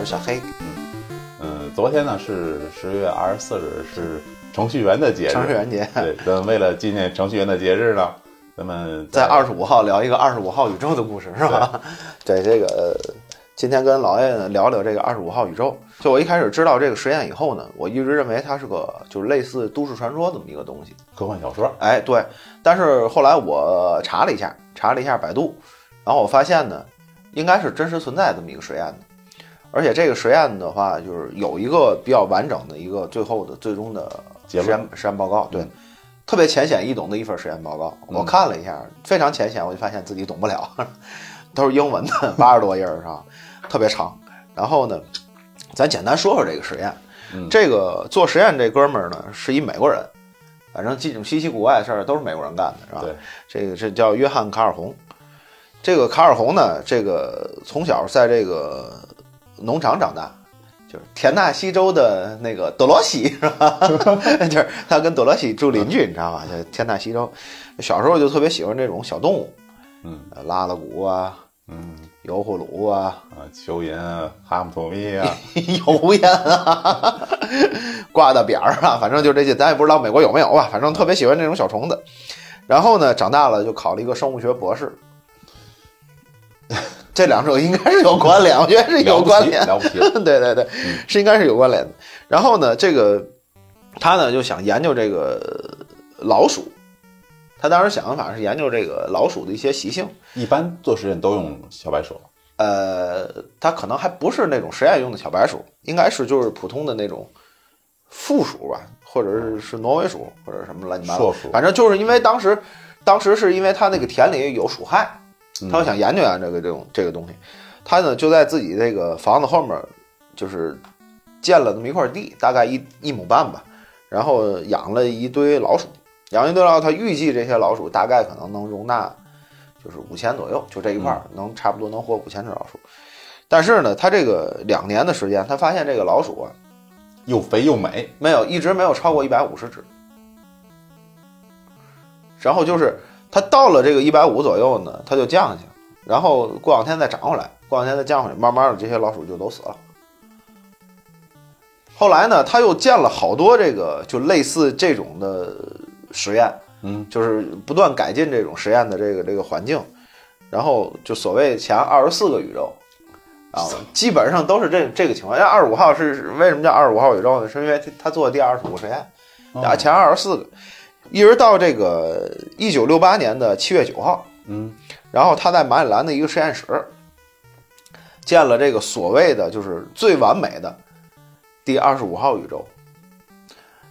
我是小黑。嗯，昨天呢是十月二十四日，是程序员的节日。程序员节。对，咱们为了纪念程序员的节日呢，咱们在二十五号聊一个二十五号宇宙的故事，是吧？对，这个今天跟老爷聊聊这个二十五号宇宙。就我一开始知道这个实验以后呢，我一直认为它是个就是类似都市传说这么一个东西，科幻小说。哎，对。但是后来我查了一下，查了一下百度，然后我发现呢，应该是真实存在这么一个实验的。而且这个实验的话，就是有一个比较完整的一个最后的最终的实验实验报告，对，特别浅显易懂的一份实验报告。我看了一下，非常浅显，我就发现自己懂不了，都是英文的，八十多页是吧？特别长。然后呢，咱简单说说这个实验。这个做实验这哥们儿呢，是一美国人，反正这种稀奇古怪的事儿都是美国人干的，是吧？对，这个这叫约翰·卡尔洪。这个卡尔洪呢，这个从小在这个。农场长大，就是田纳西州的那个德罗西，是吧？就是他跟德罗西住邻居，你知道吧？就田纳西州，小时候就特别喜欢这种小动物，嗯，拉拉鼓啊，嗯，油葫芦啊，啊，蚯蚓啊，哈姆托米啊，油烟啊，挂的边儿啊，反正就这些，咱也不知道美国有没有吧？反正特别喜欢这种小虫子。然后呢，长大了就考了一个生物学博士。这两者应该是有关联，我觉得是有关联。对对 对，是应该是有关联的。然后呢，这个他呢就想研究这个老鼠，他当时想的法是研究这个老鼠的一些习性。一般做实验都用小白鼠。呃，他可能还不是那种实验用的小白鼠，应该是就是普通的那种负鼠吧，或者是是挪威鼠或者什么乱七八糟。反正就是因为当时，当时是因为他那个田里有鼠害。他就想研究研究这个这种这个东西，他呢就在自己这个房子后面，就是建了这么一块地，大概一一亩半吧，然后养了一堆老鼠，养一堆老鼠，他预计这些老鼠大概可能能容纳就是五千左右，就这一块能差不多能活五千只老鼠。但是呢，他这个两年的时间，他发现这个老鼠啊又肥又美，没有一直没有超过一百五十只，然后就是。它到了这个一百五左右呢，它就降下去，然后过两天再涨回来，过两天再降回来，慢慢的这些老鼠就都死了。后来呢，他又建了好多这个就类似这种的实验，嗯，就是不断改进这种实验的这个这个环境，然后就所谓前二十四个宇宙，啊，基本上都是这这个情况。因为二十五号是为什么叫二十五号宇宙呢？是因为他做第二十五个实验，啊，前二十四个。一直到这个一九六八年的七月九号，嗯，然后他在马里兰的一个实验室建了这个所谓的就是最完美的第二十五号宇宙。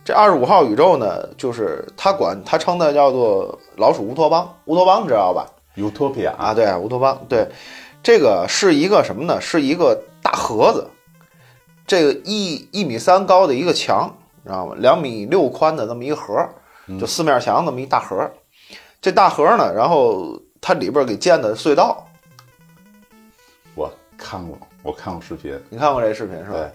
这二十五号宇宙呢，就是他管他称的叫做老鼠乌托邦。乌托邦知道吧？Utopia 啊，对，乌托邦。对，这个是一个什么呢？是一个大盒子，这个一一米三高的一个墙，知道吗？两米六宽的那么一个盒。就四面墙那么一大盒，这大盒呢，然后它里边给建的隧道。我看过，我看过视频。你看过这视频是吧？对，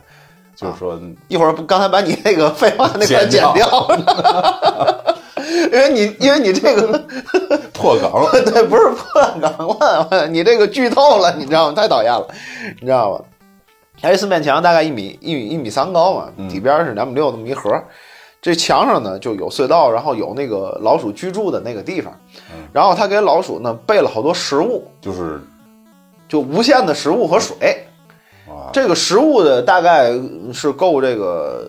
就是说一会儿刚才把你那个废话那块剪掉，因为你因为你这个 破梗，对，不是破梗，了你这个剧透了，你知道吗？太讨厌了，你知道吗？它四面墙大概一米一米一米三高嘛，底边是两米六那么一盒。这墙上呢就有隧道，然后有那个老鼠居住的那个地方，然后他给老鼠呢备了好多食物，就是就无限的食物和水，这个食物的大概是够这个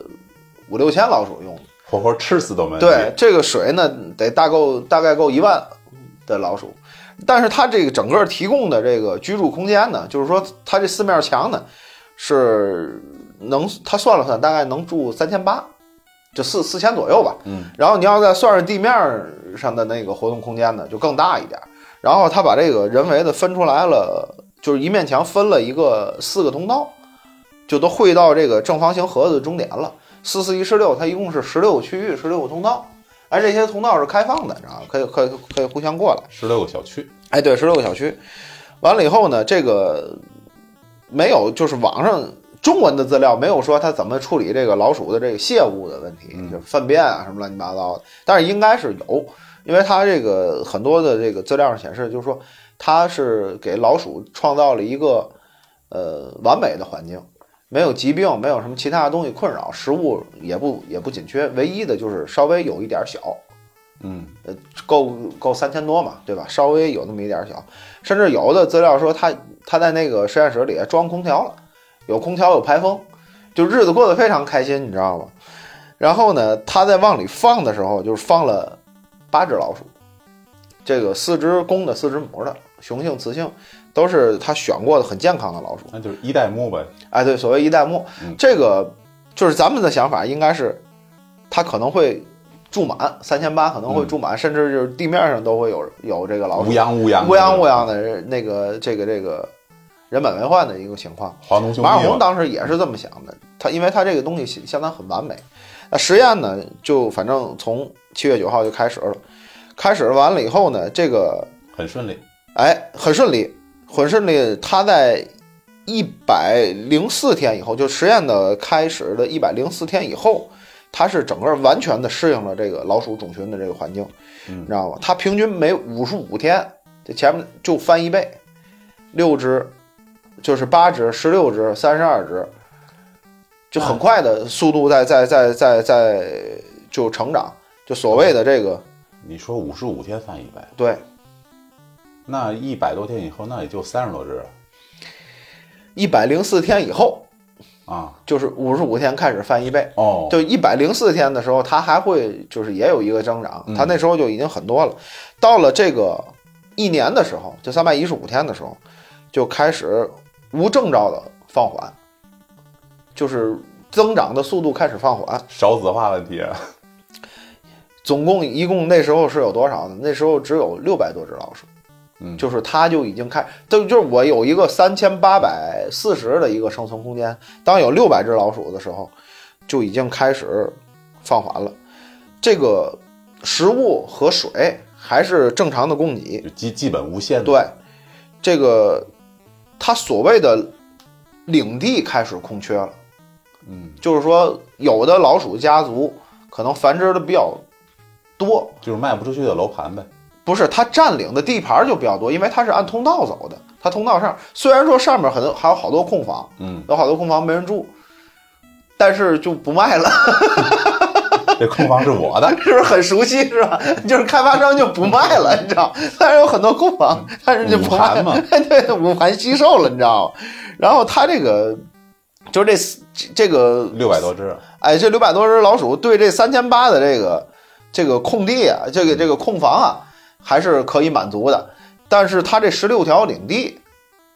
五六千老鼠用，活活吃死都没。对，这个水呢得大够大概够一万的老鼠，但是它这个整个提供的这个居住空间呢，就是说它这四面墙呢是能，他算了算，大概能住三千八。就四四千左右吧，嗯，然后你要再算上地面上的那个活动空间呢，就更大一点。然后他把这个人为的分出来了，就是一面墙分了一个四个通道，就都汇到这个正方形盒子的终点了。四四一十六，它一共是十六个区域，十六个通道，而这些通道是开放的，知道吗？可以可以可以互相过来。十六个小区，哎，对，十六个小区。完了以后呢，这个没有，就是网上。中文的资料没有说他怎么处理这个老鼠的这个泄物的问题，就粪便啊什么乱七八糟的，但是应该是有，因为他这个很多的这个资料上显示，就是说他是给老鼠创造了一个呃完美的环境，没有疾病，没有什么其他的东西困扰，食物也不也不紧缺，唯一的就是稍微有一点小，嗯，呃，够够三千多嘛，对吧？稍微有那么一点小，甚至有的资料说他他在那个实验室里装空调了，有空调有排风，就日子过得非常开心，你知道吗？然后呢，他在往里放的时候，就是放了八只老鼠，这个四只公的，四只母的，雄性、雌性都是他选过的很健康的老鼠。那就是一代目呗。哎，对，所谓一代目，嗯这个就是咱们的想法，应该是它可能会住满三千八，可能会住满，甚至就是地面上都会有有这个老鼠乌泱乌泱乌泱乌泱的那个这个这个人满为患的一个情况。华东兄马尔红当时也是这么想的，他因为他这个东西相当很完美。那实验呢，就反正从七月九号就开始了，开始完了以后呢，这个很顺利。哎很顺利，很顺利。他在一百零四天以后，就实验的开始的一百零四天以后，他是整个完全的适应了这个老鼠种群的这个环境，嗯你知道吗？他平均每五十五天，这前面就翻一倍，六只，就是八只、十六只、三十二只，就很快的速度在在在在在就成长，就所谓的这个你说五十五天翻一倍，对那一百多天以后，那也就三十多只一百零四天以后，啊。就是五十五天开始翻一倍。哦，就一百零四天的时候，它还会就是也有一个增长，它那时候就已经很多了。到了这个一年的时候，就三百一十五天的时候，就开始无征兆的放缓，就是增长的速度开始放缓。少子化问题。总共一共那时候是有多少呢？那时候只有六百多只老鼠，嗯就是它就已经开，就就是我有一个三千八百四十的一个生存空间，当有六百只老鼠的时候，就已经开始放缓了。这个食物和水还是正常的供给，就基基本无限的。对，这个它所谓的领地开始空缺了，嗯，就是说有的老鼠家族可能繁殖的比较多，就是卖不出去的楼盘呗。不是它占领的地盘就比较多，因为它是按通道走的。它通道上虽然说上面很多还有好多空房，嗯，有好多空房没人住，但是就不卖了，这空房是我的。是不是很熟悉是吧？就是开发商就不卖了，你知道？但是有很多空房，但是就不卖五盘嘛，对，五盘吸售了，你知道吗？然后它这个就是这这个六百多只，哎，这六百多只老鼠对这三千八的这个这个空地啊，这个这个空房啊，还是可以满足的。但是它这十六条领地，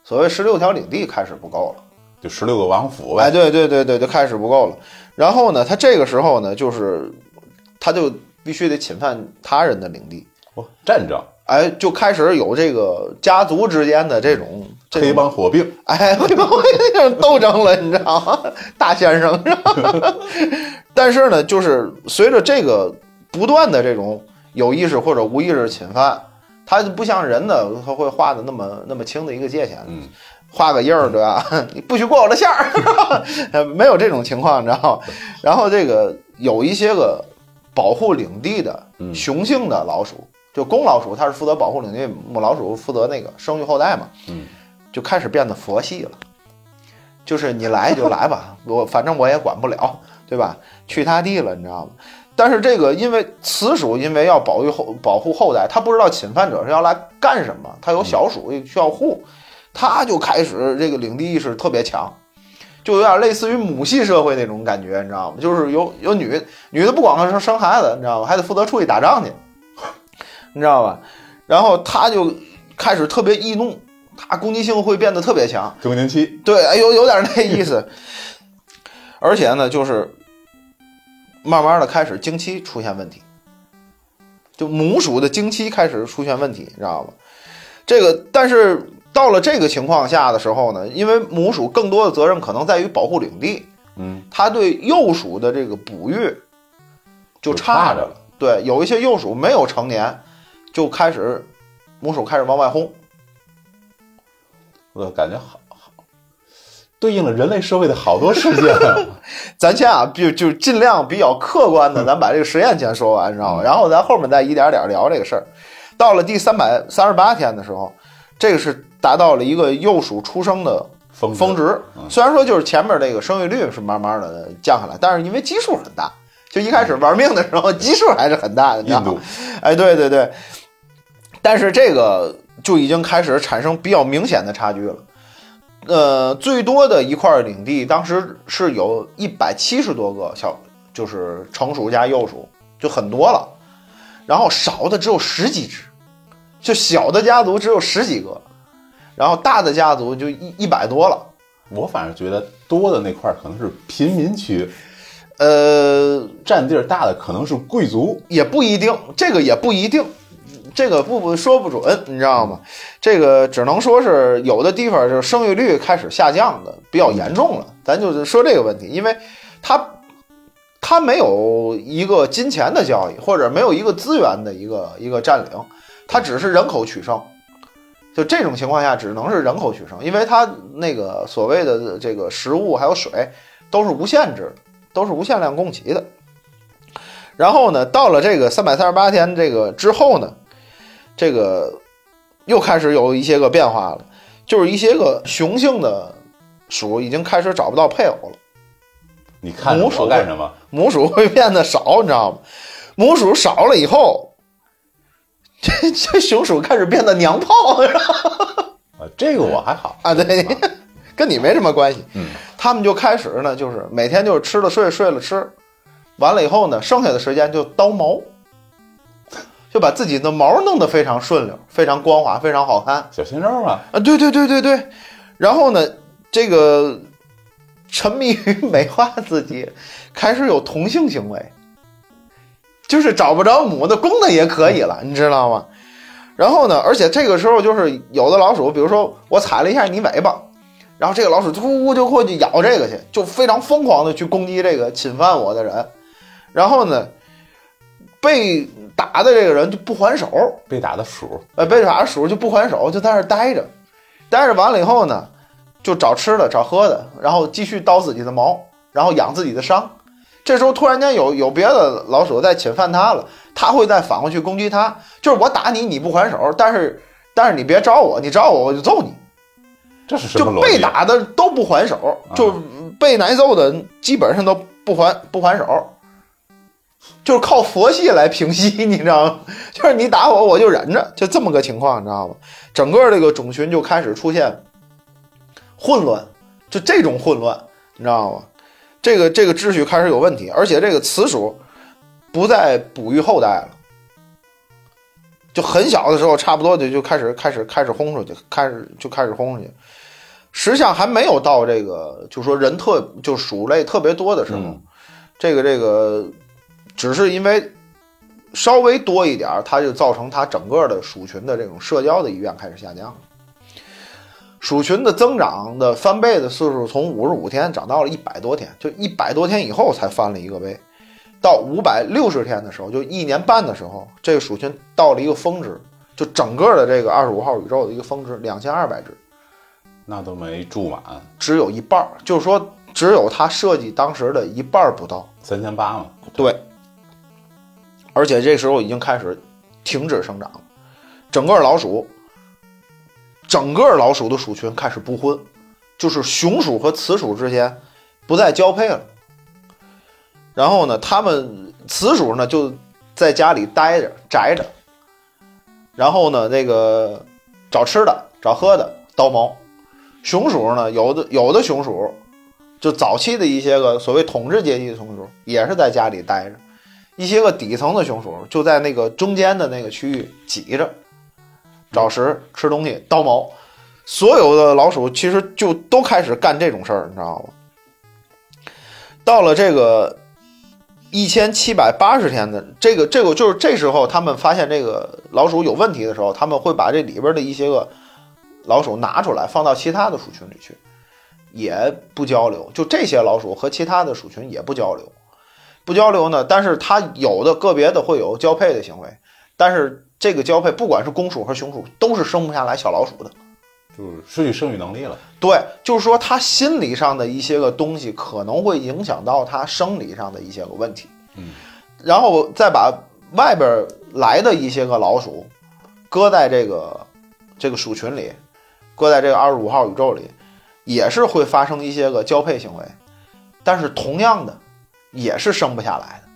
所谓十六条领地开始不够了。就十六个王府哎，呗。对对对对，就开始不够了。然后呢，他这个时候呢，就是他就必须得侵犯他人的领地，哦，战争，哎，就开始有这个家族之间的这种这黑帮火并。哎，黑帮那种斗争了，你知道吗？大先生是吧？但是呢，就是随着这个不断的这种有意识或者无意识侵犯，它就不像人的他会画的那么那么清的一个界限，嗯，画个印儿对吧？你 不许过我的线儿，没有这种情况，你知道吗？然后这个有一些个保护领地的嗯雄性的老鼠，就公老鼠它是负责保护领地，母老鼠负责那个生育后代嘛，嗯，就开始变得佛系了。就是你来就来吧，我反正我也管不了，对吧？去他地了，你知道吗？但是这个因为雌鼠因为要保育后保护后代，它不知道侵犯者是要来干什么，它有小鼠需要护，它就开始这个领地意识特别强，就有点类似于母系社会那种感觉，你知道吗？就是有有女女的不光是生孩子，你知道吗？还得负责出去打仗去，你知道吧？然后他就开始特别易怒，他攻击性会变得特别强。更年期，对，哎，有有点那意思。而且呢，就是慢慢的开始经期出现问题，就母鼠的经期开始出现问题，你知道吗？这个，但是到了这个情况下的时候呢，因为母鼠更多的责任可能在于保护领地，嗯，它对幼鼠的这个哺育就就差着了。对，有一些幼鼠没有成年，就开始母鼠开始往外轰。我感觉好好，对应了人类社会的好多事件啊。咱先啊，就就尽量比较客观的，咱把这个实验先说完，你知道吗？然后咱后面再一点点聊这个事儿。到了第三百三十八天的时候，这个是达到了一个幼鼠出生的峰峰值。虽然说就是前面这个生育率是慢慢的降下来，但是因为基数很大，就一开始玩命的时候基数还是很大的。印度，哎，对对对，但是这个就已经开始产生比较明显的差距了。呃，最多的一块领地当时是有一百七十多个小，就是成鼠加幼鼠，就很多了。然后少的只有十几只，就小的家族只有十几个，然后大的家族就一一百多了。我反正觉得多的那块可能是贫民区，呃，占地儿大的可能是贵族，也不一定，这个也不一定，这个不不说不准，你知道吗？这个只能说是有的地方就是生育率开始下降的比较严重了，咱就是说这个问题，因为它。它没有一个金钱的交易，或者没有一个资源的一个一个占领，它只是人口取胜。就这种情况下，只能是人口取胜，因为它那个所谓的这个食物还有水都是无限制，都是无限量供给的。然后呢，到了这个三百三十八天这个之后呢，这个又开始有一些个变化了，就是一些个雄性的鼠已经开始找不到配偶了。你看母鼠干什么？母鼠会变得少，你知道吗？母鼠少了以后，这这雄鼠开始变得娘炮了，啊，这个我还好啊，对，跟你没什么关系。嗯，他们就开始呢，就是每天就是吃了睡，睡了吃，完了以后呢，剩下的时间就叨毛，就把自己的毛弄得非常顺溜，非常光滑，非常好看。小鲜肉嘛，啊，对对对对对。然后呢，这个。沉迷于 美化自己，开始有同性行为，就是找不着母的公的也可以了，你知道吗？然后呢，而且这个时候就是有的老鼠，比如说我踩了一下你尾巴，然后这个老鼠突就过去咬这个去，就非常疯狂的去攻击这个侵犯我的人。然后呢，被打的这个人就不还手，被打的鼠，呃，被打的鼠就不还手，就在那待着，待着完了以后呢。就找吃的，找喝的，然后继续叨自己的毛，然后养自己的伤。这时候突然间有有别的老鼠在侵犯它了，它会再返回去攻击它。就是我打你，你不还手，但是但是你别招我，你招我我就揍你。这是什么就被打的都不还手，就被挨揍的基本上都不还不还手，就是靠佛系来平息，你知道吗？就是你打我，我就忍着，就这么个情况，你知道吗？整个这个种群就开始出现。混乱，就这种混乱，你知道吗？这个这个秩序开始有问题，而且这个雌鼠不再哺育后代了，就很小的时候，差不多就就开始开始开始轰出去，开始就开始轰出去。实际上还没有到这个，就说人特就鼠类特别多的时候，这个这个只是因为稍微多一点，它就造成它整个的鼠群的这种社交的意愿开始下降。鼠群的增长的翻倍的次数从五十五天涨到了一百多天，就一百多天以后才翻了一个倍。到五百六十天的时候，就一年半的时候，这个鼠群到了一个峰值，就整个的这个二十五号宇宙的一个峰值，两千二百只，那都没住满，只有一半儿，就是说只有它设计当时的一半不到，三千八嘛。对，而且这时候已经开始停止生长了，整个老鼠。整个老鼠的鼠群开始不婚，就是雄鼠和雌鼠之间不再交配了。然后呢，它们雌鼠呢就在家里待着宅着，然后呢，那个找吃的找喝的叨毛。雄鼠呢，有的有的雄鼠，就早期的一些个所谓统治阶级的雄鼠，也是在家里待着。一些个底层的雄鼠就在那个中间的那个区域挤着。找食吃东西叨毛，所有的老鼠其实就都开始干这种事儿，你知道吗？到了这个一千七百八十天的这个这个就是这时候，他们发现这个老鼠有问题的时候，他们会把这里边的一些个老鼠拿出来放到其他的鼠群里去，也不交流。就这些老鼠和其他的鼠群也不交流，不交流呢，但是它有的个别的会有交配的行为，但是。这个交配，不管是公鼠和雄鼠，都是生不下来小老鼠的，就是失去生育能力了。对，就是说他心理上的一些个东西，可能会影响到他生理上的一些个问题。嗯，然后再把外边来的一些个老鼠，搁在这个这个鼠群里，搁在这个二十五号宇宙里，也是会发生一些个交配行为，但是同样的也是生不下来的。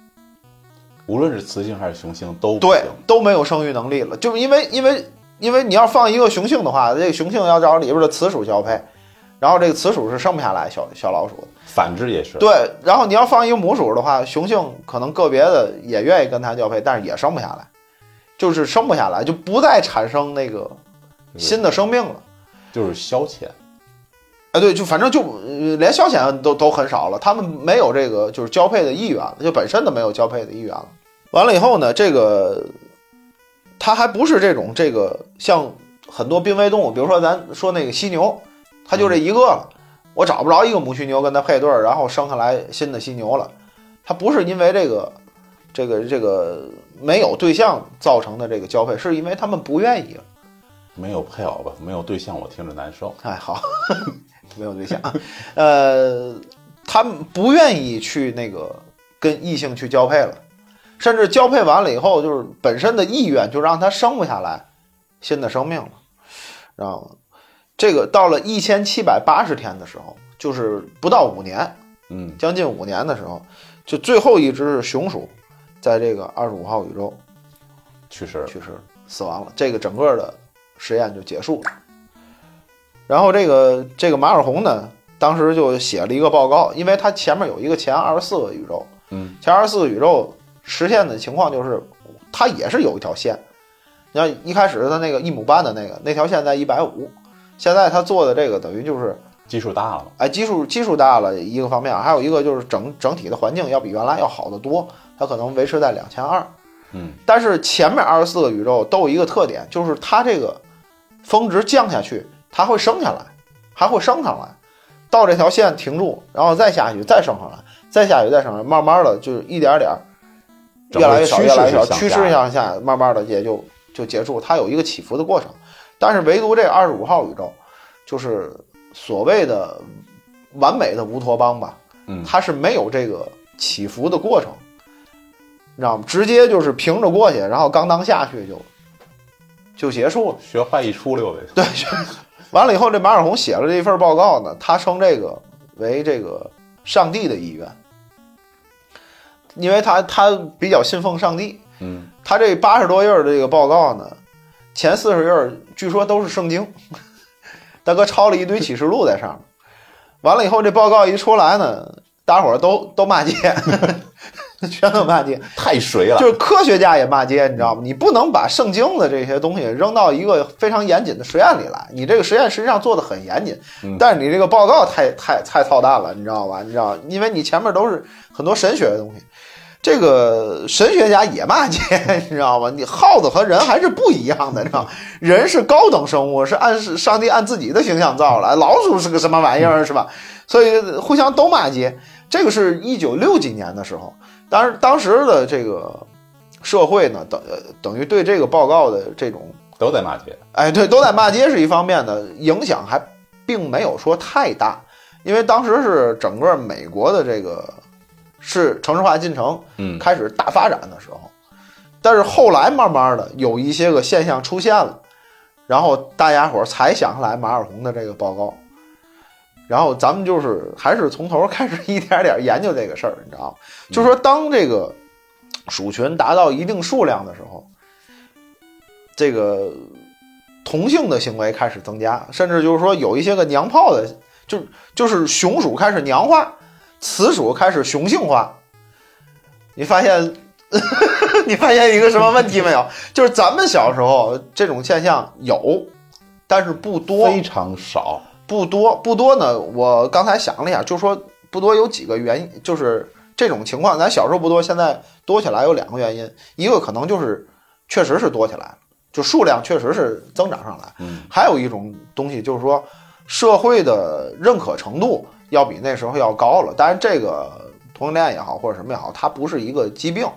无论是雌性还是雄性都对都没有生育能力了，就是因为因为因为你要放一个雄性的话，这个雄性要找里边的雌鼠交配，然后这个雌鼠是生不下来小小老鼠的。反之也是。对，然后你要放一个母鼠的话，雄性可能个别的也愿意跟它交配，但是也生不下来，就是生不下来，就不再产生那个新的生命了，就是消遣。哎，对，就反正就连消遣都都很少了，他们没有这个就是交配的意愿了，就本身都没有交配的意愿了。完了以后呢，这个它还不是这种这个像很多濒危动物，比如说咱说那个犀牛，它就这一个了，我找不着一个母犀牛跟它配对儿，然后生下来新的犀牛了，它不是因为这个这个这个没有对象造成的这个交配，是因为他们不愿意了，没有配偶吧，没有对象，我听着难受。哎，好。没有对象，呃，他们不愿意去那个跟异性去交配了，甚至交配完了以后，就是本身的意愿就让他生不下来新的生命了，知道吗？这个到了一千七百八十天的时候，就是不到五年，嗯，将近五年的时候，就最后一只雄鼠在这个二十五号宇宙去世，去世死亡了，这个整个的实验就结束了。然后这个这个马尔洪呢，当时就写了一个报告，因为他前面有一个前二十四个宇宙，嗯，前二十四个宇宙实现的情况就是，它也是有一条线。你像一开始他那个一亩半的那个那条线在一百五，现在他做的这个等于就是基数大了，哎，基数基数大了一个方面，还有一个就是整整体的环境要比原来要好得多，它可能维持在两千二，嗯，但是前面二十四个宇宙都有一个特点，就是它这个峰值降下去。它会升下来，还会升上来，到这条线停住，然后再下去，再升上来，再下去，再升上来，慢慢的就一点点越来越少，越来越少，趋势向下，慢慢的也就就结束。它有一个起伏的过程，但是唯独这二十五号宇宙，就是所谓的完美的乌托邦吧，嗯，它是没有这个起伏的过程，你知道吗？直接就是平着过去，然后刚当下去就就结束了，学坏一出溜呗，对。完了以后，这马尔洪写了这一份报告呢，他称这个为这个上帝的意愿，因为他他比较信奉上帝。嗯，他这八十多页的这个报告呢，前四十页据说都是圣经，大哥抄了一堆启示录在上面。完了以后，这报告一出来呢，大伙儿都都骂街。全都骂街，太水了。就是科学家也骂街，你知道吗？你不能把圣经的这些东西扔到一个非常严谨的实验里来。你这个实验实际上做的很严谨，但是你这个报告太太太操蛋了，你知道吧？你知道，因为你前面都是很多神学的东西。这个神学家也骂街，你知道吗？你耗子和人还是不一样的，你知道？人是高等生物，是按上帝按自己的形象造来，老鼠是个什么玩意儿，是吧？所以互相都骂街。这个是一九六几年的时候。当然，当时的这个社会呢，等等于对这个报告的这种都在骂街，哎，对，都在骂街是一方面的，影响还并没有说太大，因为当时是整个美国的这个是城市化进程，嗯，开始大发展的时候，但是后来慢慢的有一些个现象出现了，然后大家伙儿才想起来马尔洪的这个报告。然后咱们就是还是从头开始一点点研究这个事儿，你知道吗？就是说，当这个鼠群达到一定数量的时候，这个同性的行为开始增加，甚至就是说有一些个娘炮的，就就是雄鼠开始娘化，雌鼠开始雄性化。你发现 你发现一个什么问题没有？就是咱们小时候这种现象有，但是不多，非常少。不多不多呢，我刚才想了一下，就说不多有几个原因，就是这种情况，咱小时候不多，现在多起来有两个原因，一个可能就是确实是多起来了，就数量确实是增长上来，嗯，还有一种东西就是说社会的认可程度要比那时候要高了，当然这个同性恋也好或者什么也好，它不是一个疾病，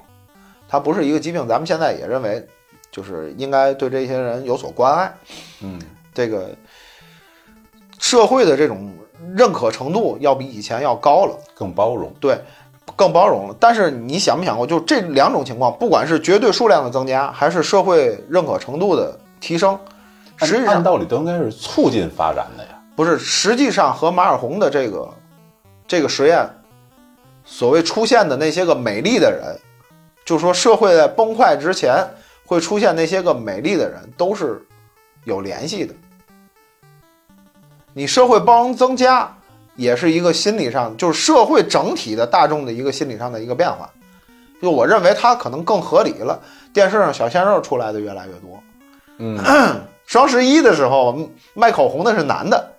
它不是一个疾病，咱们现在也认为就是应该对这些人有所关爱，嗯，这个。社会的这种认可程度要比以前要高了，更包容，对，更包容了。但是你想没想过，就这两种情况，不管是绝对数量的增加，还是社会认可程度的提升，实际上按道理都应该是促进发展的呀。不是，实际上和马尔洪的这个这个实验，所谓出现的那些个美丽的人，就说社会在崩坏之前会出现那些个美丽的人，都是有联系的。你社会包容增加，也是一个心理上，就是社会整体的大众的一个心理上的一个变化。就我认为它可能更合理了。电视上小鲜肉出来的越来越多。嗯，双十一的时候卖口红的是男的。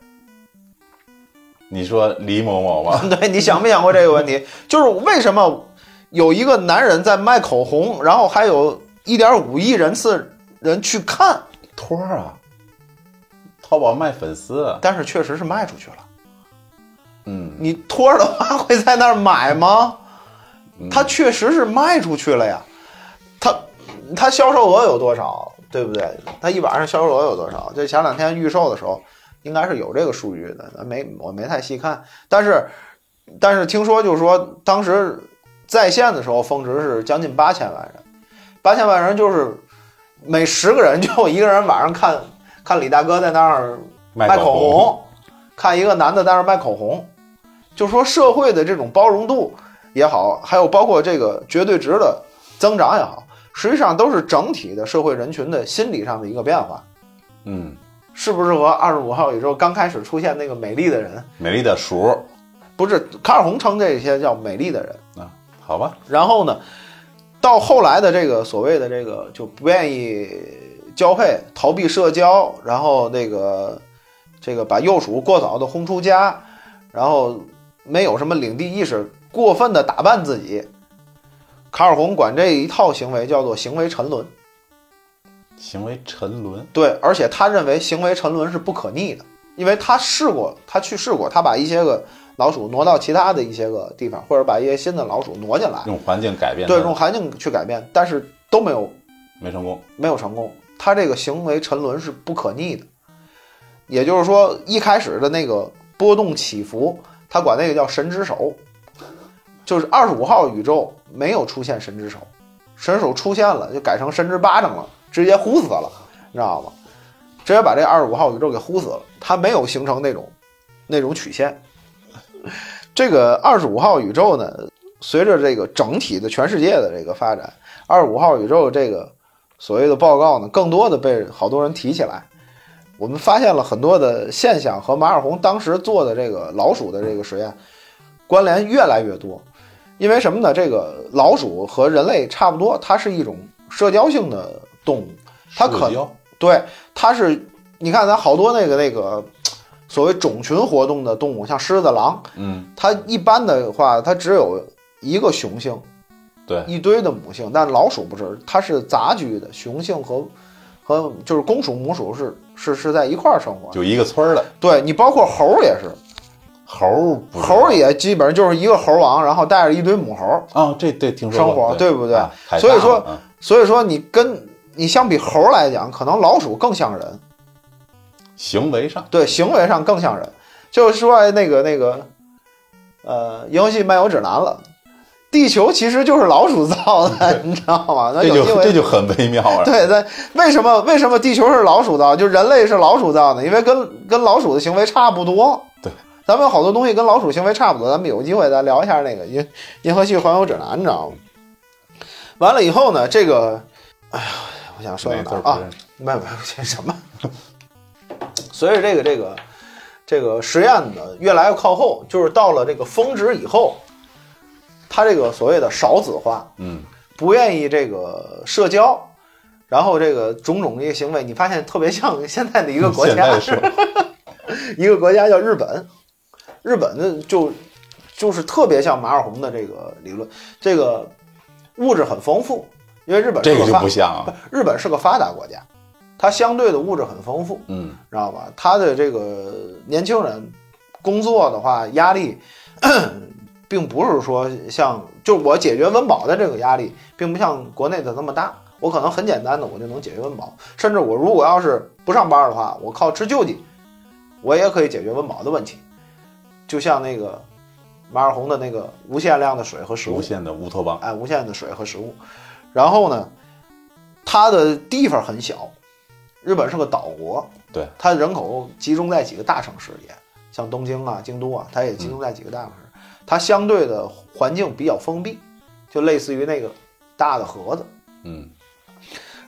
你说李某某吗？对，你想没想过这个问题？就是为什么有一个男人在卖口红，然后还有一点五亿人次人去看托儿啊？淘宝卖粉丝，但是确实是卖出去了。嗯，你托儿的话会在那儿买吗？他确实是卖出去了呀。他他销售额有多少？对不对？他一晚上销售额有多少？就前两天预售的时候。应该是有这个数据的，没我没太细看，但是但是听说就是说当时在线的时候峰值是将近八千万人，八千万人就是每十个人就有一个人晚上看看李大哥在那儿卖口红，看一个男的在那儿卖口红，就说社会的这种包容度也好，还有包括这个绝对值的增长也好，实际上都是整体的社会人群的心理上的一个变化，嗯。是不是和二十五号宇宙刚开始出现那个美丽的人？美丽的鼠，不是卡尔洪称这些叫美丽的人啊？好吧。然后呢，到后来的这个所谓的这个就不愿意交配、逃避社交，然后那个这个把幼鼠过早的轰出家，然后没有什么领地意识，过分的打扮自己。卡尔洪管这一套行为叫做行为沉沦。行为沉沦，对，而且他认为行为沉沦是不可逆的，因为他试过，他去试过，他把一些个老鼠挪到其他的一些个地方，或者把一些新的老鼠挪进来，用环境改变，对，用环境去改变，但是都没有，没成功，没有成功。他这个行为沉沦是不可逆的，也就是说，一开始的那个波动起伏，他管那个叫神之手，就是二十五号宇宙没有出现神之手，神手出现了就改成神之巴掌了。直接呼死了，你知道吗？直接把这二十五号宇宙给呼死了。它没有形成那种那种曲线。这个二十五号宇宙呢，随着这个整体的全世界的这个发展，二十五号宇宙这个所谓的报告呢，更多的被好多人提起来。我们发现了很多的现象和马尔洪当时做的这个老鼠的这个实验关联越来越多。因为什么呢？这个老鼠和人类差不多，它是一种社交性的。动物，它可对，它是你看，咱好多那个那个所谓种群活动的动物，像狮子、狼，嗯，它一般的话，它只有一个雄性，对，一堆的母性。但老鼠不是，它是杂居的，雄性和和就是公鼠、母鼠是是是在一块儿生活，就一个村儿的。对你，包括猴也是，猴猴也基本上就是一个猴王，然后带着一堆母猴啊，这这听说生活，对不对？所以说，所以说你跟。你相比猴来讲，可能老鼠更像人，行为上对行为上更像人。就是说那个那个，呃，《游戏漫游指南》了，地球其实就是老鼠造的，你知道吗？这就这就很微妙了。对，那为什么为什么地球是老鼠造？就人类是老鼠造的？因为跟跟老鼠的行为差不多。对，咱们有好多东西跟老鼠行为差不多。咱们有机会再聊一下那个《银银河系环游指南》，你知道吗？完了以后呢，这个，哎呀。我想说到哪啊？没有没有，这什么？随着这个这个这个实验呢，越来越靠后，就是到了这个峰值以后，他这个所谓的少子化，嗯，不愿意这个社交，然后这个种种一些行为，你发现特别像现在的一个国家，一个国家叫日本，日本的就就是特别像马尔洪的这个理论，这个物质很丰富。因为日本这个就不像，啊日本是个发达国家，它相对的物质很丰富，嗯，知道吧？它的这个年轻人工作的话，压力并不是说像就我解决温饱的这个压力，并不像国内的那么大。我可能很简单的，我就能解决温饱，甚至我如果要是不上班的话，我靠吃救济，我也可以解决温饱的问题。就像那个马尔红的那个无限量的水和食物，无限的乌托邦，哎，无限的水和食物。然后呢，它的地方很小，日本是个岛国，对，它人口集中在几个大城市里，像东京啊、京都啊，它也集中在几个大城市，它相对的环境比较封闭，就类似于那个大的盒子，嗯，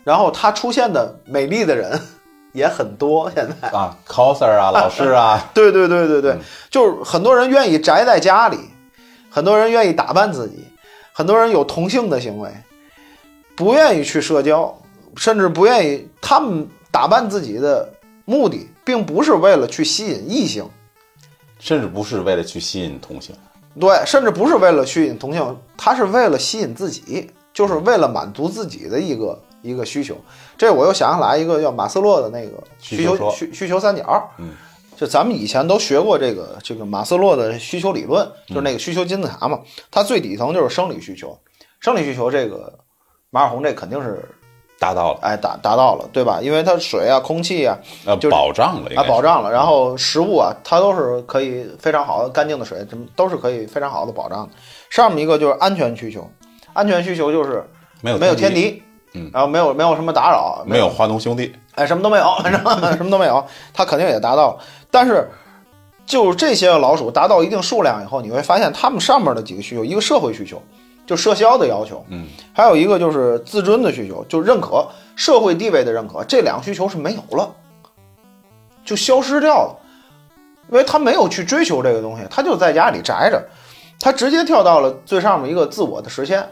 然后它出现的美丽的人 也很多，现在啊，coser 啊，老师啊，对对对对对，就是很多人愿意宅在家里，很多人愿意打扮自己，很多人有同性的行为，不愿意去社交，甚至不愿意。他们打扮自己的目的，并不是为了去吸引异性，甚至不是为了去吸引同性，对，甚至不是为了吸引同性，他是为了吸引自己，就是为了满足自己的一个一个需求。这我又想起来一个叫马斯洛的那个需求需需求三角，嗯。就咱们以前都学过这个这个马斯洛的需求理论，就是那个需求金字塔嘛。它最底层就是生理需求，生理需求这个马尔红这肯定是达到了，哎达达到了，对吧？因为它水啊、空气啊，呃保障了啊保障了。然后食物啊，它都是可以非常好的干净的水，什么都是可以非常好的保障。上面一个就是安全需求，安全需求就是没有没有天敌，嗯，然后没有没有什么打扰，没有华农兄弟，哎，什么都没有，反 正什么都没有，它肯定也达到了。但是，就是这些老鼠达到一定数量以后，你会发现它们上面的几个需求，一个社会需求，就社交的要求，嗯，还有一个就是自尊的需求，就认可社会地位的认可，这两个需求是没有了，就消失掉了，因为他没有去追求这个东西，他就在家里宅着，他直接跳到了最上面一个自我的实现，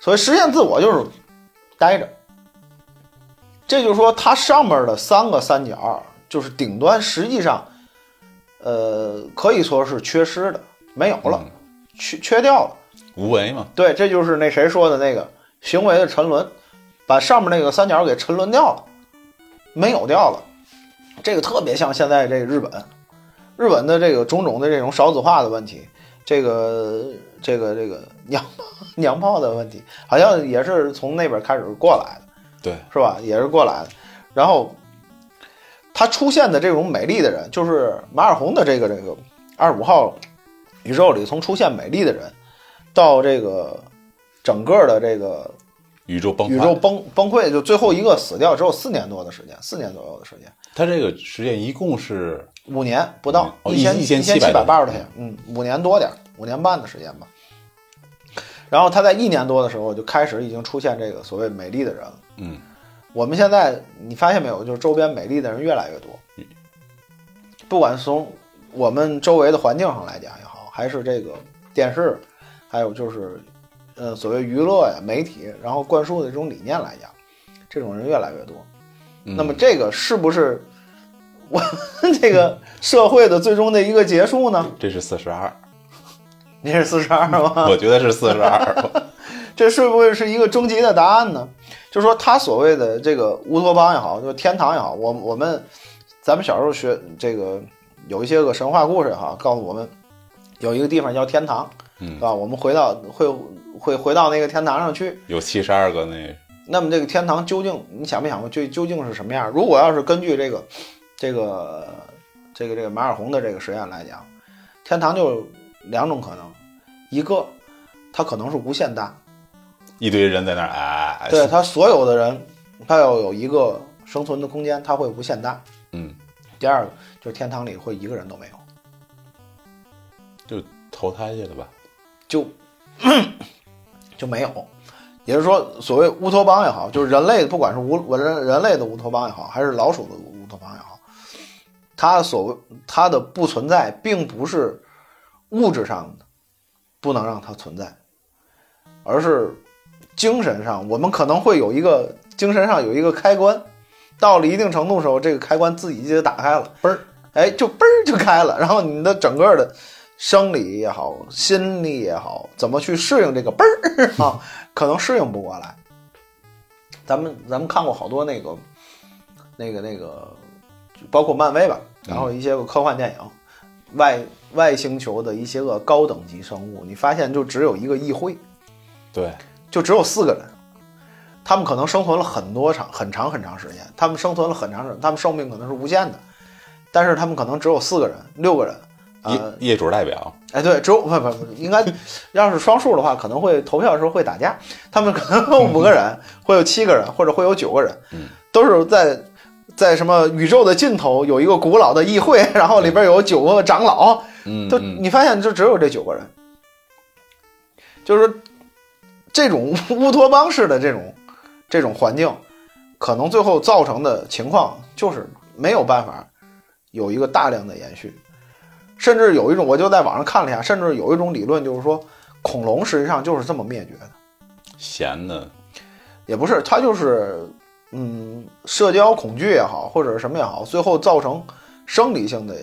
所以实现自我就是待着，这就是说它上面的三个三角。就是顶端实际上，呃，可以说是缺失的，没有了，缺缺掉了，无为嘛。对，这就是那谁说的那个行为的沉沦，把上面那个三角给沉沦掉了，没有掉了。这个特别像现在这个日本，日本的这个种种的这种少子化的问题，这个这个这个娘 娘炮的问题，好像也是从那边开始过来的，对，是吧？也是过来的，然后。他出现的这种美丽的人，就是马尔洪的这个这个二十五号宇宙里，从出现美丽的人，到这个整个的这个宇宙崩宇宙崩崩溃，就最后一个死掉，只有四年多的时间，四年左右的时间。他这个时间一共是五年不到，一千一千七百八十天，嗯，五年多点，五年半的时间吧。然后他在一年多的时候就开始已经出现这个所谓美丽的人了，嗯。我们现在你发现没有，就是周边美丽的人越来越多，不管从我们周围的环境上来讲也好，还是这个电视，还有就是，呃，所谓娱乐呀、媒体，然后灌输的这种理念来讲，这种人越来越多。那么这个是不是我这个社会的最终的一个结束呢？这是四十二，你是四十二吗？我觉得是四十二。这是不是是一个终极的答案呢？就是说，他所谓的这个乌托邦也好，就天堂也好，我我们咱们小时候学这个有一些个神话故事也好，告诉我们有一个地方叫天堂，嗯，吧？我们回到会会回到那个天堂上去，有七十二个那。那么这个天堂究竟你想没想过，这究竟是什么样？如果要是根据这个这个这个这个马尔洪的这个实验来讲，天堂就两种可能，一个它可能是无限大。一堆人在那儿，哎，对他所有的人，他要有一个生存的空间，他会无限大。嗯，第二个就是天堂里会一个人都没有，就投胎去了吧？就就没有。也就是说，所谓乌托邦也好，就是人类不管是乌人人类的乌托邦也好，还是老鼠的乌托邦也好，它所谓它的不存在，并不是物质上的不能让它存在，而是。精神上，我们可能会有一个精神上有一个开关，到了一定程度的时候，这个开关自己就打开了，嘣儿，哎，就嘣儿就开了。然后你的整个的生理也好，心理也好，怎么去适应这个嘣儿啊？可能适应不过来。咱们咱们看过好多那个那个那个，包括漫威吧，然后一些个科幻电影，外外星球的一些个高等级生物，你发现就只有一个议会，对。就只有四个人，他们可能生存了很多长、很长、很长时间。他们生存了很长时间，他们寿命可能是无限的，但是他们可能只有四个人、六个人。业业主代表，哎，对，只有不不不，应该要是双数的话，可能会投票的时候会打架。他们可能有五个人，会有七个人，或者会有九个人，都是在在什么宇宙的尽头有一个古老的议会，然后里边有九个长老，嗯，就你发现就只有这九个人，就是这种乌托邦式的这种这种环境，可能最后造成的情况就是没有办法有一个大量的延续，甚至有一种我就在网上看了一下，甚至有一种理论就是说，恐龙实际上就是这么灭绝的，闲的，也不是，它就是。嗯，社交恐惧也好，或者是什么也好，最后造成生理性的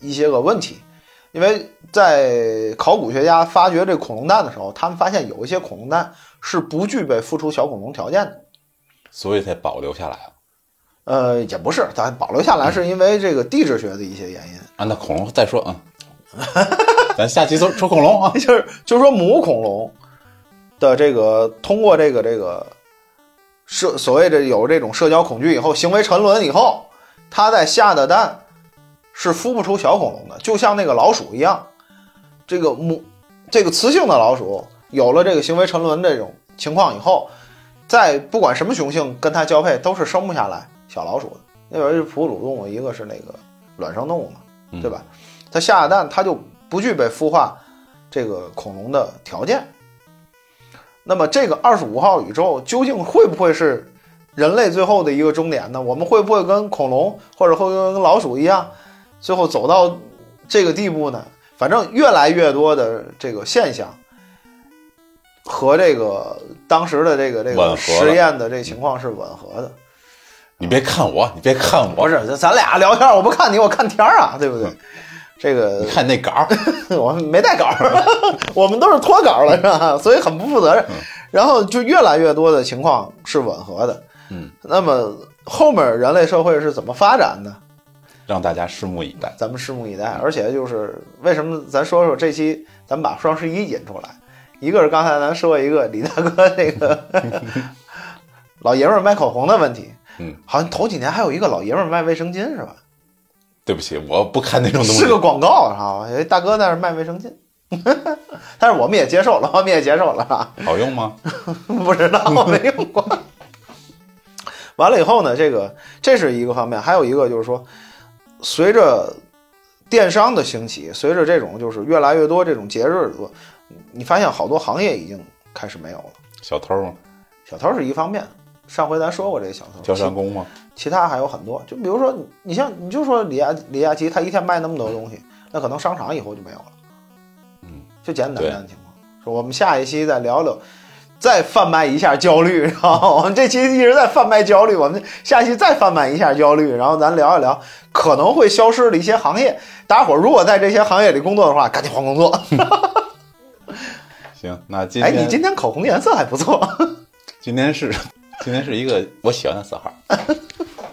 一些个问题。因为在考古学家发掘这恐龙蛋的时候，他们发现有一些恐龙蛋是不具备孵出小恐龙条件的，所以才保留下来了。呃，也不是，咱保留下来是因为这个地质学的一些原因。啊，那恐龙再说啊，咱下期说说恐龙啊，就是就是说母恐龙的这个通过这个这个。社所谓的有这种社交恐惧以后，行为沉沦以后，它在下的蛋是孵不出小恐龙的，就像那个老鼠一样。这个母这个雌性的老鼠有了这个行为沉沦这种情况以后，在不管什么雄性跟它交配，都是生不下来小老鼠的。那边是哺乳动物，一个是那个卵生动物嘛，对吧？它下的蛋，它就不具备孵化这个恐龙的条件。那么这个二十五号宇宙究竟会不会是人类最后的一个终点呢？我们会不会跟恐龙或者会跟老鼠一样，最后走到这个地步呢？反正越来越多的这个现象和这个当时的这个这个实验的这情况是吻合的。你别看我，你别看我，不是咱俩聊天，我不看你，我看天儿啊，对不对？这个你看那稿儿，我没带稿儿，我们都是脱稿了，是吧？所以很不负责任。然后就越来越多的情况是吻合的。嗯，那么后面人类社会是怎么发展的？让大家拭目以待。咱们拭目以待。而且就是为什么咱说说这期咱们把双十一引出来？一个是刚才咱说一个李大哥那个 老爷们儿卖口红的问题。嗯，好像头几年还有一个老爷们儿卖卫生巾，是吧？对不起，我不看那种东西。是个广告，知道吧？大哥在那卖卫生巾，但是我们也接受了，我们也接受了。好用吗？不知道，没用过。完了以后呢，这个这是一个方面，还有一个就是说，随着电商的兴起，随着这种就是越来越多这种节日多，你发现好多行业已经开始没有了。小偷吗？小偷是一方面。上回咱说过这个小偷，交山工吗？其他还有很多，就比如说你像你就说李亚李亚奇，他一天卖那么多东西，那可能商场以后就没有了。嗯，就简简单单的情况。说我们下一期再聊聊，再贩卖一下焦虑，然后我们这期一直在贩卖焦虑，我们下期再贩卖一下焦虑，然后咱聊一聊可能会消失的一些行业。大家伙如果在这些行业里工作的话，赶紧换工作。行，那今天哎，你今天口红颜色还不错。今天是。今天是一个我喜欢的色号。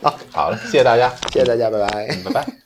好，好了，谢谢大家，谢谢大家，拜拜，拜拜。